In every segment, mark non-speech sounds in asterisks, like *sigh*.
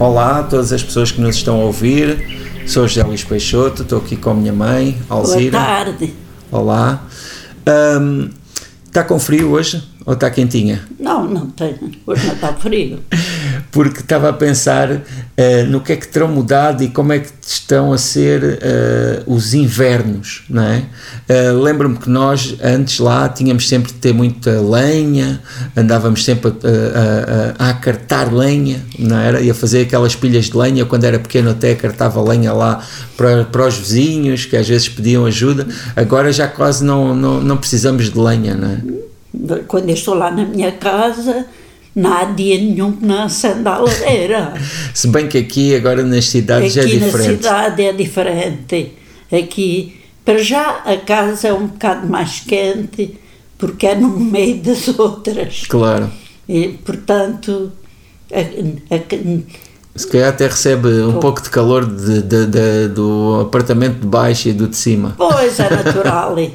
Olá a todas as pessoas que nos estão a ouvir. Sou José Luís Peixoto, estou aqui com a minha mãe, Alzira. Boa tarde. Olá. Ahm, Está com frio hoje ou está quentinha? Não, não tenho. Hoje não está frio. *laughs* Porque estava a pensar eh, no que é que terão mudado e como é que estão a ser eh, os invernos, não é? Eh, Lembro-me que nós antes lá tínhamos sempre de ter muita lenha, andávamos sempre a, a, a, a acartar lenha, não era? E a fazer aquelas pilhas de lenha. Quando era pequeno até acartava lenha lá para, para os vizinhos, que às vezes pediam ajuda. Agora já quase não, não, não precisamos de lenha, não é? Quando eu estou lá na minha casa, não há dia nenhum que não acenda a lareira. Se bem que aqui agora nas cidades Aqui é na diferente. cidade é diferente. Aqui, para já, a casa é um bocado mais quente, porque é no meio das *laughs* outras. Claro. E, portanto, a- a- Se calhar até recebe um pouco de calor de, de- de- do apartamento de baixo e do de cima. Pois é *laughs* natural, e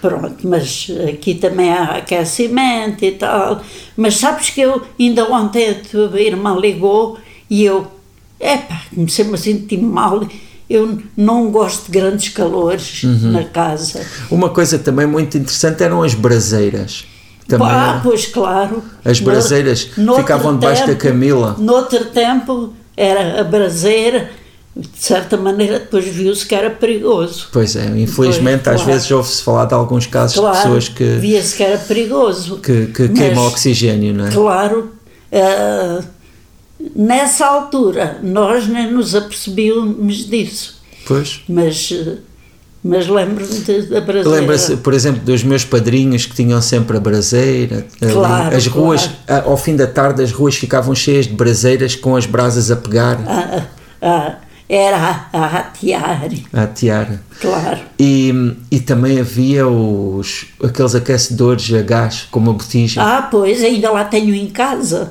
pronto, mas aqui também há aquecimento e tal. Mas sabes que eu ainda ontem a tua irmã ligou e eu, epá, comecei-me a sentir mal. Eu não gosto de grandes calores na casa. Uma coisa também muito interessante eram as braseiras. Também ah, pois claro. As No- braseiras noutro ficavam debaixo da tempo- camila. Noutro tempo era a braseira, de certa maneira depois viu-se que era perigoso. Pois é, infelizmente Pois, às claro. vezes ouve-se falar de alguns casos de Claro, pessoas que, via-se que era perigoso. que, que Mas, oxigênio, não é? Claro, ah, nessa altura nós nem nos apercebíamos disso, Pois. mas, ah, mas lembro-me da braseira. Lembra-se, por exemplo, dos meus padrinhos que tinham sempre a braseira. Claro, as ruas, claro. a- ao fim da tarde, as ruas ficavam cheias de braseiras com as brasas a pegar, Ah, ah, era a, a atear, a atear. claro. E, e também havia os, aqueles aquecedores a gás com uma botija. Ah, pois, ainda lá tenho em casa.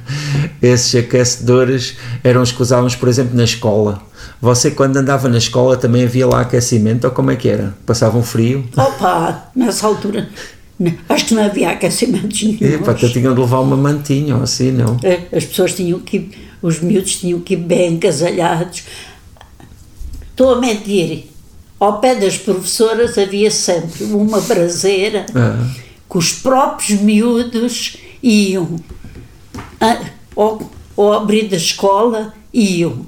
*laughs* Esses aquecedores eram os que usávamos, por exemplo, na escola. Você, quando andava na escola, também havia lá aquecimento? Ou como é que era? Passavam frio? Opa, nessa altura, acho que não havia aquecimentos nenhum. Epá, até tinham de levar uma mantinha ou assim, não? As pessoas tinham que os miúdos tinham que ir bem agasalhados. Estou a mentir. Ao pé das professoras havia sempre uma braseira Ah. que os próprios miúdos iam a- ao, ao abrir da escola iam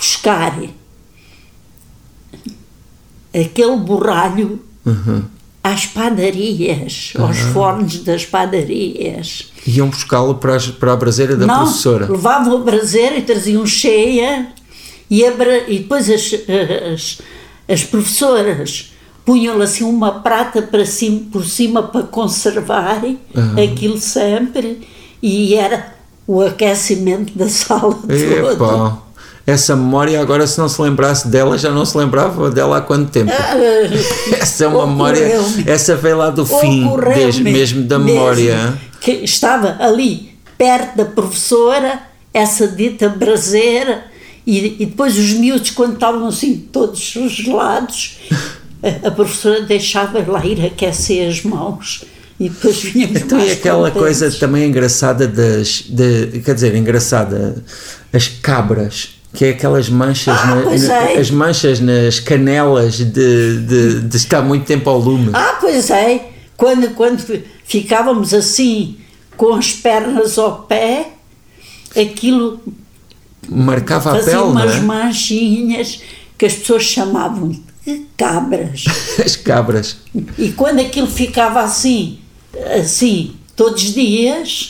buscar aquele borralho Uhum. às padarias, aos fornos das padarias. Iam buscá-lo para, para a braseira da Não, professora. levavam a braseira e traziam cheia e, e depois as, as, as professoras punham-lhe assim uma prata para cima, por cima para conservar aquilo sempre e era o aquecimento da sala toda. Essa memória agora se não se lembrasse dela, já não se lembrava dela há quanto tempo? *laughs* Essa é uma memória, essa veio lá do fim, desde, mesmo da memória. que estava ali perto da professora, essa dita braseira, e, e depois os miúdos, quando estavam assim todos gelados, a, a professora deixava lá ir aquecer as mãos e depois vinhamos Então, e mais aquela contentes. coisa também engraçada das. De, quer dizer, engraçada, as cabras. Que é aquelas manchas, Ah, na- é. as manchas nas canelas de, de, de estar muito tempo ao lume. Ah, pois é, quando, quando fi- ficávamos assim, com as pernas ao pé, aquilo Marcava a fazia pele, não umas é? manchinhas que as pessoas chamavam de cabras. *laughs* As cabras. E quando aquilo ficava assim, assim, todos os dias,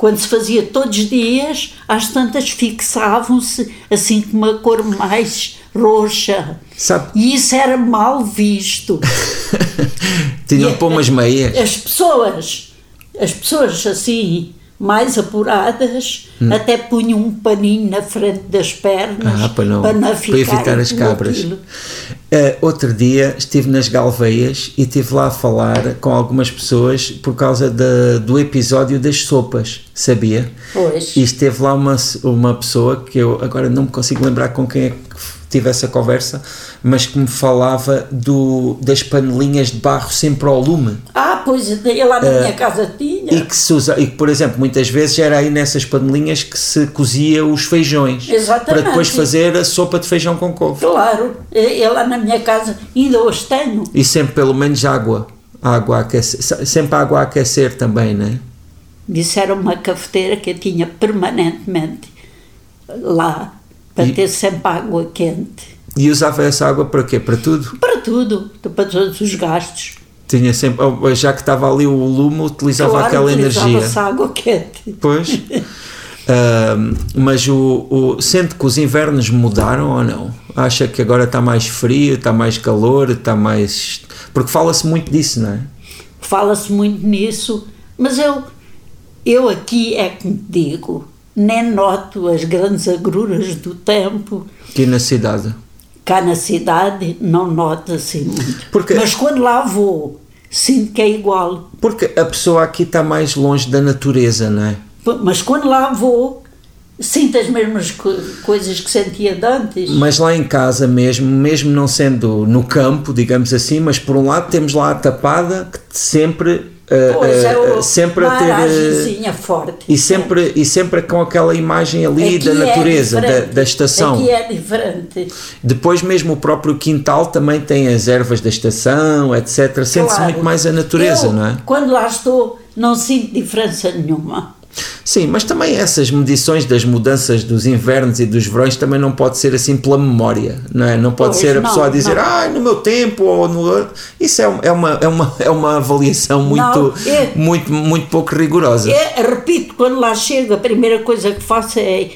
quando se fazia todos os dias, às tantas fixavam-se assim com uma cor mais roxa. Sabe? E isso era mal visto. *laughs* Tinham pôr umas meias. As pessoas, as pessoas assim, mais apuradas, até punham um paninho na frente das pernas Ah, para, não, para não para ficarem evitar as cabras. Eh, outro dia estive nas Galveias e estive lá a falar com algumas pessoas por causa da- do episódio das sopas, sabia? Pois. E esteve lá uma, uma pessoa que eu agora não me consigo lembrar com quem é que tive essa conversa, mas que me falava do, das panelinhas de barro sempre ao lume. Ah, pois, eu lá na minha casa tinha. E que se usa, e que, por exemplo, muitas vezes era aí nessas panelinhas que se cozia os feijões. Exatamente. Para depois fazer a sopa de feijão com couve. Claro, eu lá na minha casa ainda hoje tenho. E sempre pelo menos água. Água a aquecer, sempre água a aquecer também, não é? Isso era uma cafeteira que eu tinha permanentemente lá, para E- ter sempre água quente. E usava essa água para quê? Para tudo? Para tudo, para todos os gastos. Tinha sempre, oh, já que estava ali o lume, utilizava Claro, aquela energia. utilizava-se água quente. Pois. *laughs* Ahm, mas o, o, sente que os invernos mudaram ou não? Acha que agora está mais frio, está mais calor, está mais. Porque fala-se muito disso, não é? Fala-se muito nisso, mas eu, eu aqui é que me digo, nem noto as grandes agruras do tempo. Aqui na cidade. Cá na cidade não noto assim muito. Porque- Mas quando lá vou, sinto que é igual. Porque a pessoa aqui está mais longe da natureza, não é? Mas quando lá vou, sinto as mesmas co- coisas que sentia de antes. Mas lá em casa mesmo, mesmo não sendo no campo, digamos assim, mas por um lado temos lá a tapada que sempre, Pois é, eh, o- sempre a ter. eh, forte. E sempre, e sempre com aquela imagem ali Aqui da é natureza, da, diferente. da estação. Aqui é diferente. Depois mesmo o próprio quintal também tem as ervas da estação, etc. Sente-se Claro. muito mais a natureza, Eu, não é? Quando lá estou, não sinto diferença nenhuma. Sim, mas também essas medições das mudanças dos invernos e dos verões também não pode ser assim pela memória, não é? Não pode Pois, ser a não, pessoa a dizer, não. ah, no meu tempo ou no isso é, é uma é uma é uma avaliação muito Não, é- muito muito pouco rigorosa. Eu, repito, quando lá chego, a primeira coisa que faço é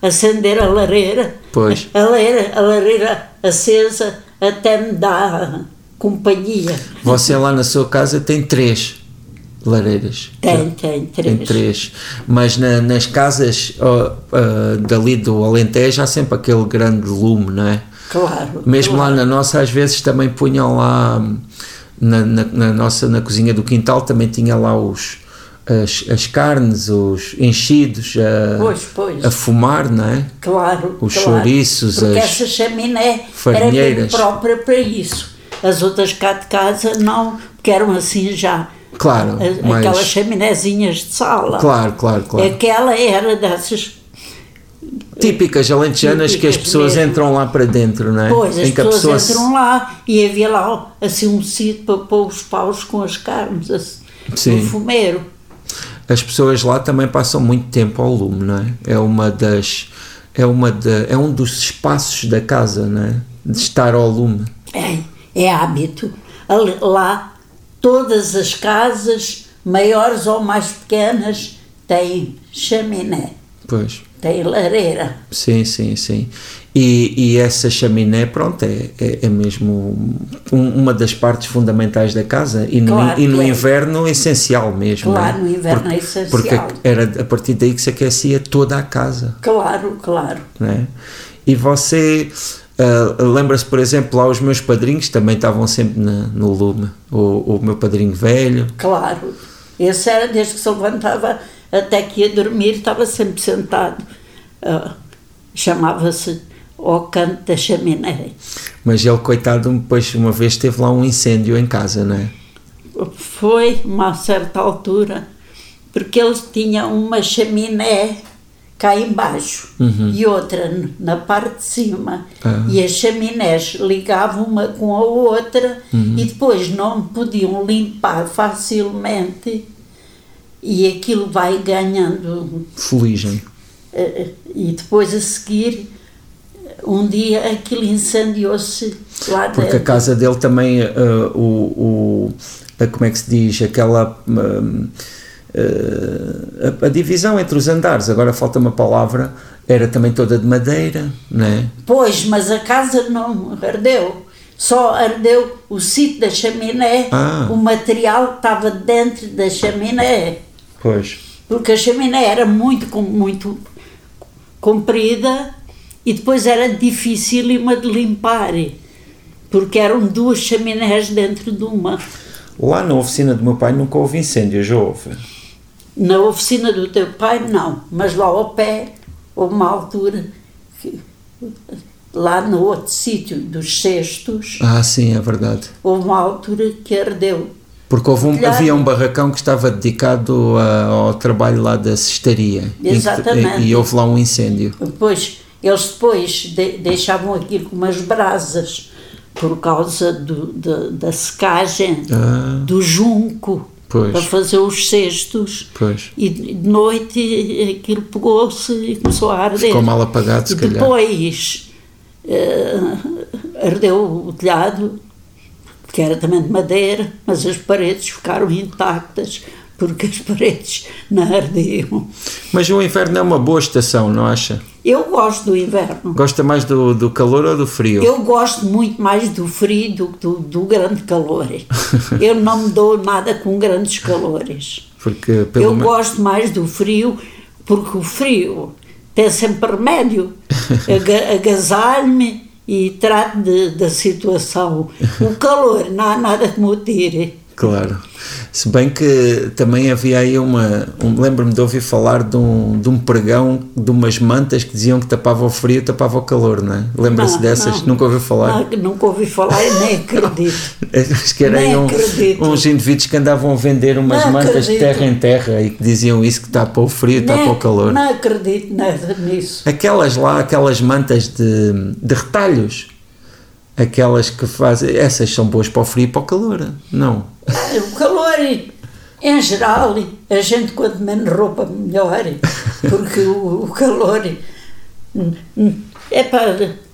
acender a lareira. Pois. A lareira, a lareira acesa até me dá companhia. Você lá na sua casa tem três lareiras. Tem, tem, três. Tem três. Mas na- nas casas ó, ah, dali do Alentejo há sempre aquele grande lume, não é? Claro. Mesmo claro. lá na nossa, às vezes também punham lá na, na, na nossa na cozinha do quintal também tinha lá os as, as carnes, os enchidos a, Pois, pois. a fumar, não é? Claro. Os claro. chouriços, Porque as essa chaminé era farinheiras. bem própria para isso. As outras cá de casa não, porque eram assim já. Claro, mas- Aquelas chaminézinhas de sala. Claro, claro, claro. Aquela era dessas. Típicas alentejanas que as Típicas pessoas mesmo. entram lá para dentro, não é? Pois, as Em que a pessoas pessoa se- entram lá e havia lá assim um sítio para pôr os paus com as carnes assim, Sim. no fumeiro. as pessoas lá também passam muito tempo ao lume, não é? É uma das é uma da, é um dos espaços da casa, não é? De estar ao lume. É, é hábito. Lá, todas as casas, maiores ou mais pequenas, têm chaminé, Pois. têm lareira. Sim, sim, sim. E, e essa chaminé, pronto, é, é, é mesmo um- uma das partes fundamentais da casa e no, Claro e no é. inverno essencial mesmo. Claro, é? no inverno porque, é essencial. Porque era a partir daí que se aquecia toda a casa. Claro, claro. é? E você ah, lembra-se, por exemplo, lá os meus padrinhos também estavam sempre na- no lume. O, o meu padrinho velho, Claro. Esse era desde que se levantava até que ia dormir, estava sempre sentado. Ah, Chamava-se ao canto da chaminé. mas ele, coitado, depois uma vez teve lá um incêndio em casa, não é? Foi uma certa altura, porque eles tinham uma chaminé cá embaixo e outra na parte de cima. Ah. E as chaminés ligavam uma com a outra e depois não podiam limpar facilmente e aquilo vai ganhando. Fuligem. eh, E depois a seguir, um dia aquilo incendiou-se lá Porque a casa dele também, ah, o, o como é que se diz, aquela. hum, ah, a, a divisão entre os andares, agora falta uma palavra, era também toda de madeira, não é? Pois, mas a casa não ardeu. Só ardeu o sítio da chaminé, Ah. o material que estava dentro da chaminé. Pois. Porque a chaminé era muito, muito comprida e depois era dificílima de limpar. Porque eram duas chaminés dentro de uma. Lá na oficina do meu pai nunca houve incêndio, já houve. Na oficina do teu pai, não, mas lá ao pé, houve uma altura que lá no outro sítio dos cestos, Ah, sim, é verdade. houve uma altura que ardeu. Porque um- havia um barracão que estava dedicado a- ao trabalho lá da cestaria. Exatamente. E, e houve lá um incêndio. Depois, eles depois de- deixavam aquilo com umas brasas por causa do- da- da secagem Ah, do junco Pois. para fazer os cestos. pois. E de noite aquilo pegou-se e começou a arder. Ficou mal apagado, se e depois eh, ardeu o telhado, que era também de madeira, mas as paredes ficaram intactas, porque as paredes não ardiam. Mas o inverno é uma boa estação, não acha? Eu gosto do inverno. Gosta mais do, do calor ou do frio? Eu gosto muito mais do frio do que do, do grande calor. *laughs* Eu não me dou nada com grandes calores. Porque Eu me- gosto mais do frio, porque o frio tem sempre remédio. *laughs* Aga- Agasalho-me e trato da situação. O calor, não há nada que me tire. Claro. Se bem que também havia aí uma. Um, Lembro-me de ouvir falar de um, de um pregão de umas mantas que diziam que tapava o frio e tapava o calor, não é? Lembra-se dessas? não. Nunca ouviu falar? Não, nunca ouvi falar e nem acredito. *laughs* Acho que era Nem aí um- uns indivíduos que andavam a vender umas Não mantas de acredito. terra em terra e que diziam isso que tapa o frio e tapa o calor. Não acredito nada nisso. Aquelas lá, aquelas mantas de, de retalhos, aquelas que fazem. Essas são boas para o frio e para o calor, não? O calor, em geral, a gente quanto menos roupa melhor, porque o, o calor hum, hum, é para.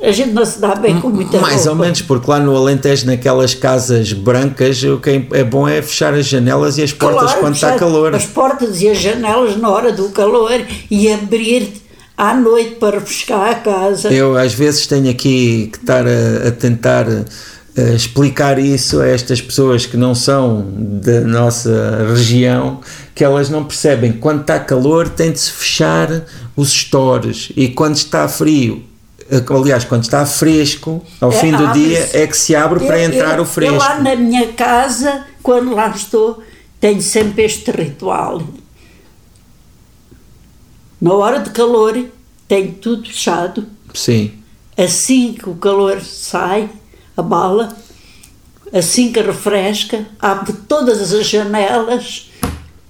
A gente não se dá bem com muita Mais roupa. ou menos, porque lá no Alentejo, naquelas casas brancas, o que é- é bom é fechar as janelas e as portas Claro, quando está calor. As portas e as janelas na hora do calor e abrir à noite para refrescar a casa. Eu às vezes tenho aqui que estar a, a tentar eh, explicar isso a estas pessoas que não são da nossa região, que elas não percebem que quando está calor tem de se fechar os stores e quando está frio, eh, aliás, quando está fresco, ao É, fim do dia é que se abre para Eu- entrar eu- o fresco. Eu lá na minha casa, quando lá estou, tenho sempre este ritual. Na hora de calor, tenho tudo fechado. Sim. Assim que o calor sai, a bala, assim que refresca, abre todas as janelas,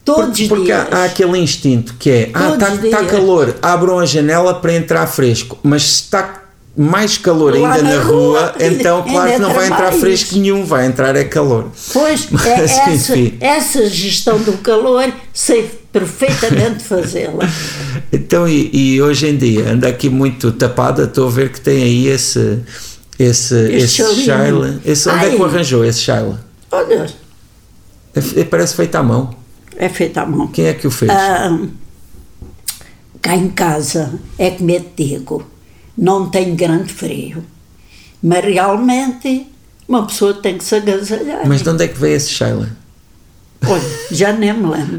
todos Porque, porque há, dias. há aquele instinto que é: ah, está tá dias. calor, abram a janela para entrar fresco. Mas se está mais calor Lá ainda na, na rua, rua, *laughs* então claro que não vai entrar mais. fresco nenhum, vai entrar é calor. Pois, Mas, *laughs* é essa, enfim. essa gestão do calor, sei perfeitamente fazê-la. Então, e, e hoje em dia, anda aqui muito tapada, estou a ver que tem aí esse. Esse, esse. Shaila. Esse, onde é que o Ai. arranjou esse Shaila? Olha, É- Parece feito à mão. é feita à mão. Quem é que o fez? Ah, cá em casa é que me digo, não tem grande frio, mas realmente uma pessoa tem que se agasalhar. Mas de onde é que veio esse Shaila? Olha, já nem me lembro,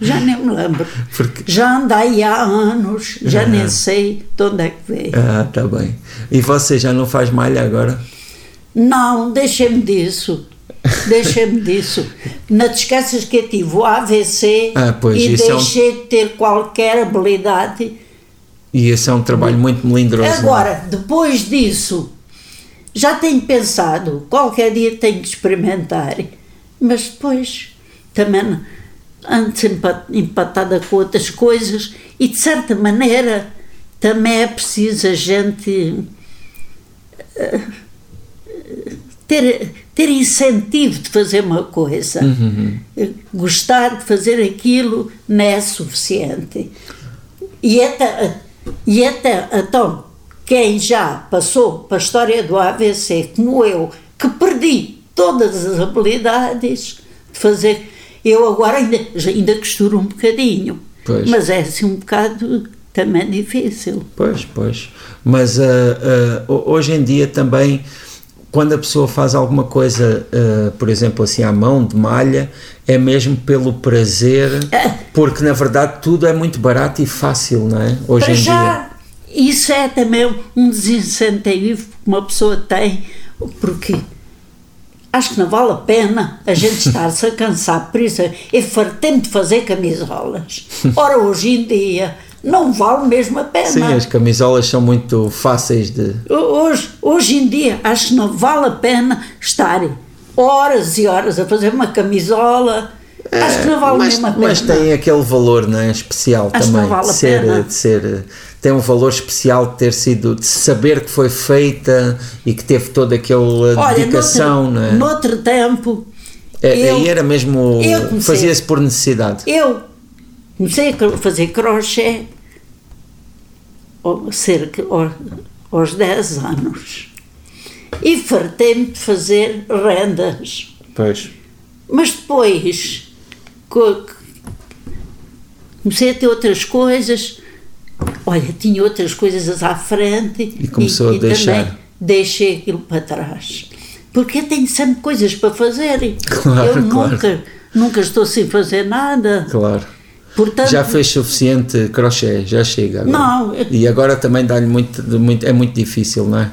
já nem me lembro. Porque- Já andei há anos, já nem sei de onde é que veio. Ah, tá bem. E você já não faz malha agora? Não, deixem-me disso. Deixem-me disso. Não te esqueças que eu tive o AVC Ah, pois, e isso é um- deixei de ter qualquer habilidade E esse é um trabalho muito melindroso. não é? Agora, depois disso, já tenho pensado, qualquer dia tenho que experimentar, mas depois também sempre empatada com outras coisas e de certa maneira também é preciso a gente eh, ter, ter incentivo de fazer uma coisa. Eh, Gostar de fazer aquilo não é suficiente. E até, e até então, quem já passou para a história do AVC, como eu, que perdi todas as habilidades de fazer, eu agora ainda, ainda costuro um bocadinho, Pois. mas é assim um bocado também difícil. Pois, pois. Mas ah, ho- hoje em dia também, quando a pessoa faz alguma coisa, ah, por exemplo, assim à mão, de malha, é mesmo pelo prazer, porque na verdade tudo é muito barato e fácil, não é? Hoje Para em dia. já, isso é também um desincentivo que uma pessoa tem, porque acho que não vale a pena a gente estar-se a cansar. Por isso, eu fartei-me de fazer camisolas. Ora, hoje em dia, não vale mesmo a pena. Sim, as camisolas são muito fáceis de. Hoje, hoje em dia, acho que não vale a pena estar horas e horas a fazer uma camisola. acho que não vale mas, mesmo a pena. mas tem aquele valor não é, especial Acho que também não vale de ser, de ser tem um valor especial de ter sido de saber que foi feita e que teve toda aquela Olha, dedicação noutro, não é? noutro tempo, É, eu- aí era mesmo fazia-se por necessidade eu comecei a fazer crochê cerca ao- aos 10 anos e fartei-me de fazer rendas. pois Mas depois co- comecei a ter outras coisas. Olha, tinha outras coisas à frente E começou a deixar. também deixei aquilo para trás. Porque eu tenho sempre coisas para fazer. Claro, eu claro. nunca, nunca estou sem fazer nada. claro Portanto, já fez suficiente crochê já chega agora. Não. e agora também dá-lhe muito, muito é muito difícil não é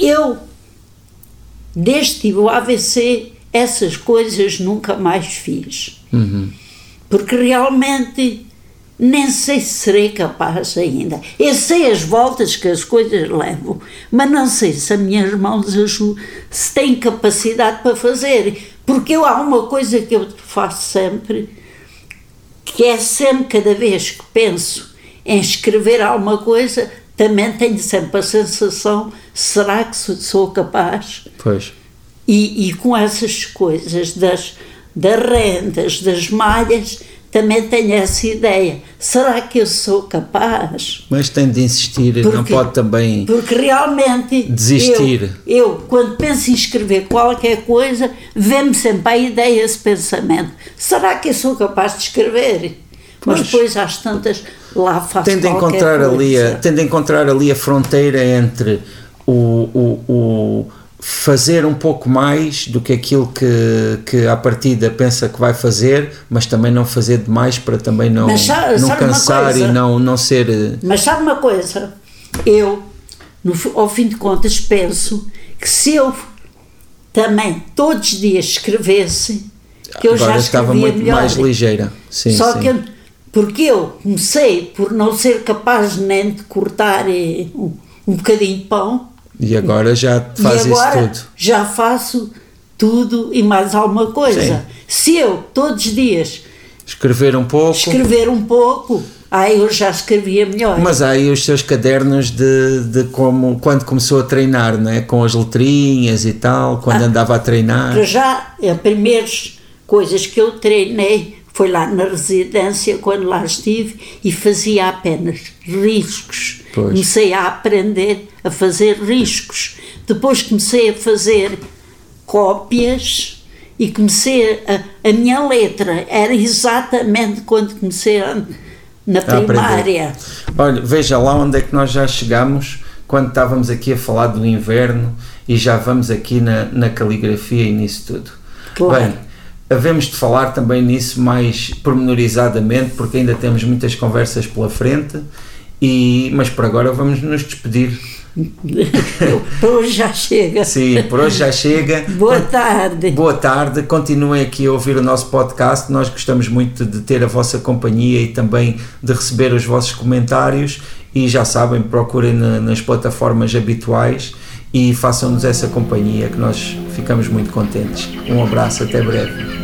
eu, desde tive o AVC, essas coisas nunca mais fiz. Uhum. Porque realmente nem sei se serei capaz ainda. Eu sei as voltas que as coisas levam, mas não sei se as minhas mãos aju- se têm capacidade para fazer. Porque eu, há uma coisa que eu faço sempre, que é sempre, cada vez que penso em escrever alguma coisa, também tenho sempre a sensação: será que sou- sou capaz? pois E, e com essas coisas das, das rendas, das malhas, também tenho essa ideia. Será que eu sou capaz? mas tem de insistir não Porque- pode também Porque realmente. Desistir. Eu, eu, quando penso em escrever qualquer coisa, vem-me sempre a ideia, esse pensamento. Será que eu sou capaz de escrever? Pois. Mas depois, às tantas, lá faço tem de encontrar ali a, coisa. tem de encontrar ali a fronteira entre o, o, o fazer um pouco mais do que aquilo que, que à partida pensa que vai fazer, mas também não fazer demais para também não, Mas sabe- não sabe cansar e não, não ser eh, Mas sabe uma coisa? Eu, no ao fim de contas, penso que se eu também todos os dias escrevesse, que eu agora já estava muito melhor. mais ligeira. Sim, Só sim. que porque eu comecei por não ser capaz nem de cortar eh, um, um bocadinho de pão E agora já faz e agora isso tudo. já faço tudo e mais alguma coisa. Sim. Se eu todos os dias Escrever um pouco. escrever um pouco, aí eu já escrevia melhor. Mas há aí os seus cadernos de, de como quando começou a treinar, não é? Com as letrinhas e tal, quando Ah. andava a treinar. Para já, as primeiras coisas que eu treinei foi lá na residência, quando lá estive, e fazia apenas riscos. Pois. Comecei a aprender a fazer riscos. Depois comecei a fazer cópias e comecei a. A minha letra era exatamente quando comecei a, na A primária. Olha, veja lá onde é que nós já chegamos quando estávamos aqui a falar do inverno e já vamos aqui na, na caligrafia e nisso tudo. Claro. Bem, havemos de falar também nisso mais pormenorizadamente, porque ainda temos muitas conversas pela frente, e, mas por agora vamos nos despedir. *laughs* Para hoje já chega. Sim, por hoje já chega. Boa tarde. Boa tarde, continuem aqui a ouvir o nosso podcast. Nós gostamos muito de ter a vossa companhia e também de receber os vossos comentários. E já sabem, procurem na- nas plataformas habituais e façam-nos essa companhia que nós ficamos muito contentes. Um abraço, até breve.